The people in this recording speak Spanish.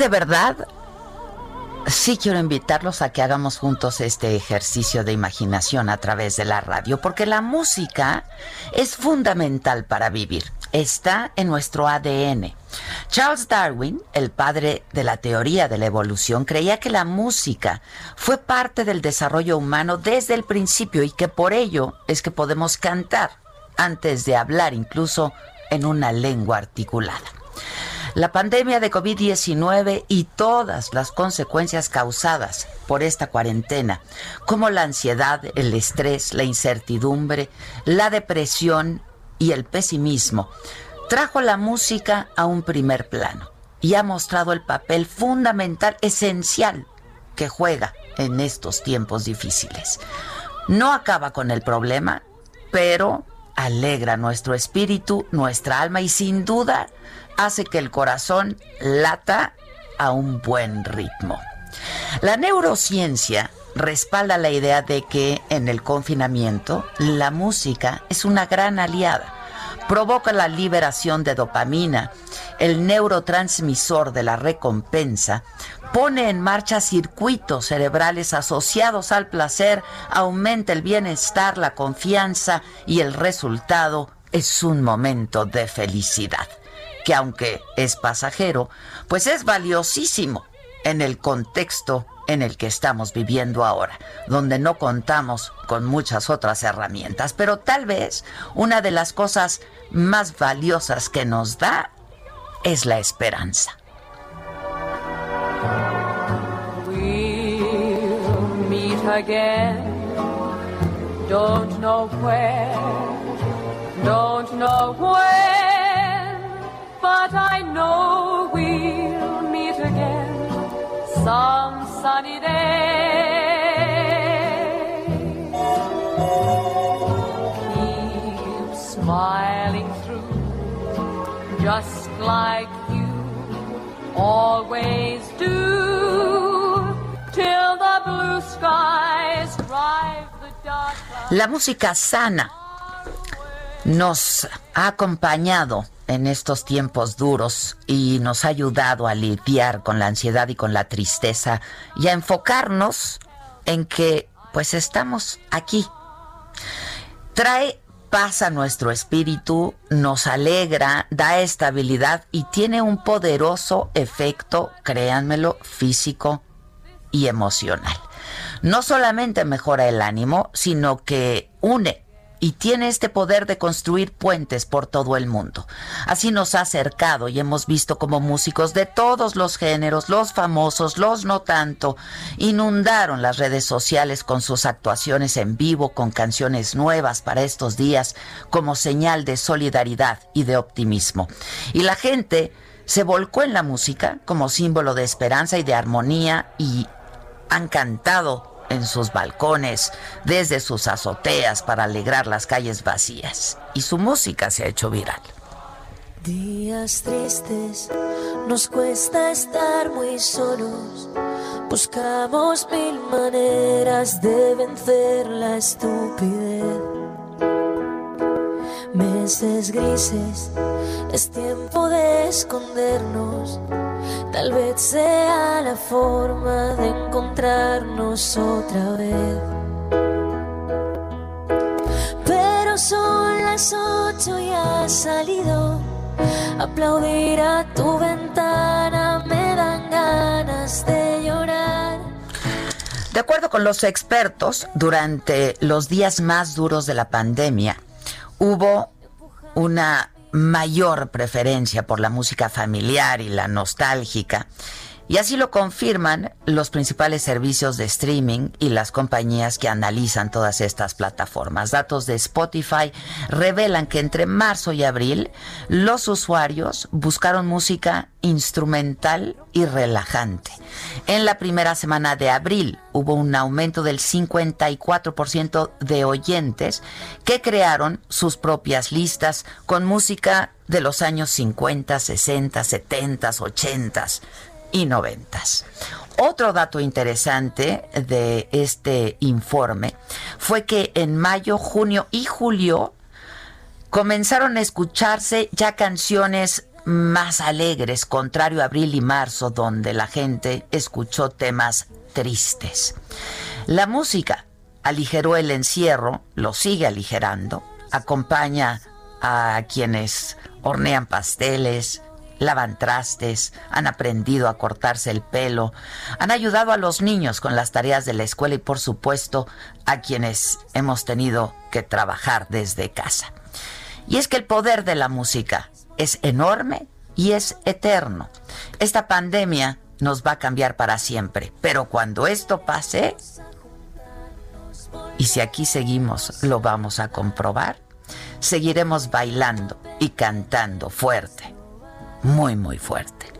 De verdad sí quiero invitarlos a que hagamos juntos este ejercicio de imaginación a través de la radio, porque la música es fundamental para vivir. Está en nuestro ADN. Charles Darwin, el padre de la teoría de la evolución, creía que la música fue parte del desarrollo humano desde el principio y que por ello es que podemos cantar antes de hablar incluso en una lengua articulada. La pandemia de COVID-19 y todas las consecuencias causadas por esta cuarentena, como la ansiedad, el estrés, la incertidumbre, la depresión y el pesimismo, trajo la música a un primer plano y ha mostrado el papel fundamental, esencial, que juega en estos tiempos difíciles. No acaba con el problema, pero alegra nuestro espíritu, nuestra alma y sin duda hace que el corazón lata a un buen ritmo. La neurociencia respalda la idea de que en el confinamiento la música es una gran aliada. Provoca la liberación de dopamina, el neurotransmisor de la recompensa, pone en marcha circuitos cerebrales asociados al placer, aumenta el bienestar, la confianza y el resultado es un momento de felicidad, que aunque es pasajero, pues es valiosísimo en el contexto en el que estamos viviendo ahora, donde no contamos con muchas otras herramientas, pero tal vez una de las cosas más valiosas que nos da es la esperanza. Don't know where, don't know when, but I know we'll meet again some sunny day. Keep smiling through, just like you always do, till the blue skies drive the dark. La música sana nos ha acompañado en estos tiempos duros y nos ha ayudado a lidiar con la ansiedad y con la tristeza y a enfocarnos en que pues estamos aquí. Trae paz a nuestro espíritu, nos alegra, da estabilidad y tiene un poderoso efecto, créanmelo, físico y emocional. No solamente mejora el ánimo, sino que une y tiene este poder de construir puentes por todo el mundo. Así nos ha acercado y hemos visto como músicos de todos los géneros, los famosos, los no tanto, inundaron las redes sociales con sus actuaciones en vivo, con canciones nuevas para estos días, como señal de solidaridad y de optimismo. Y la gente se volcó en la música como símbolo de esperanza y de armonía y han cantado en sus balcones, desde sus azoteas para alegrar las calles vacías. Y su música se ha hecho viral. Días tristes, nos cuesta estar muy solos, Buscamos mil maneras de vencer la estupidez. Meses grises, es tiempo de escondernos. Tal vez sea la forma de encontrarnos otra vez. Pero son las ocho y ha salido. Aplaudir a tu ventana me dan ganas de llorar. De acuerdo con los expertos, durante los días más duros de la pandemia, hubo una mayor preferencia por la música familiar y la nostálgica. Y así lo confirman los principales servicios de streaming y las compañías que analizan todas estas plataformas. Datos de Spotify revelan que entre marzo y abril los usuarios buscaron música instrumental y relajante. En la primera semana de abril hubo un aumento del 54% de oyentes que crearon sus propias listas con música de los años 50, 60, 70, 80 y 90. Otro dato interesante de este informe fue que en mayo, junio y julio comenzaron a escucharse ya canciones más alegres, contrario a abril y marzo, donde la gente escuchó temas tristes. La música aligeró el encierro, lo sigue aligerando, acompaña a quienes hornean pasteles, lavan trastes, han aprendido a cortarse el pelo, han ayudado a los niños con las tareas de la escuela y por supuesto a quienes hemos tenido que trabajar desde casa. Y es que el poder de la música es enorme y es eterno. Esta pandemia nos va a cambiar para siempre, pero cuando esto pase, y si aquí seguimos, lo vamos a comprobar, seguiremos bailando y cantando fuerte, muy, muy fuerte.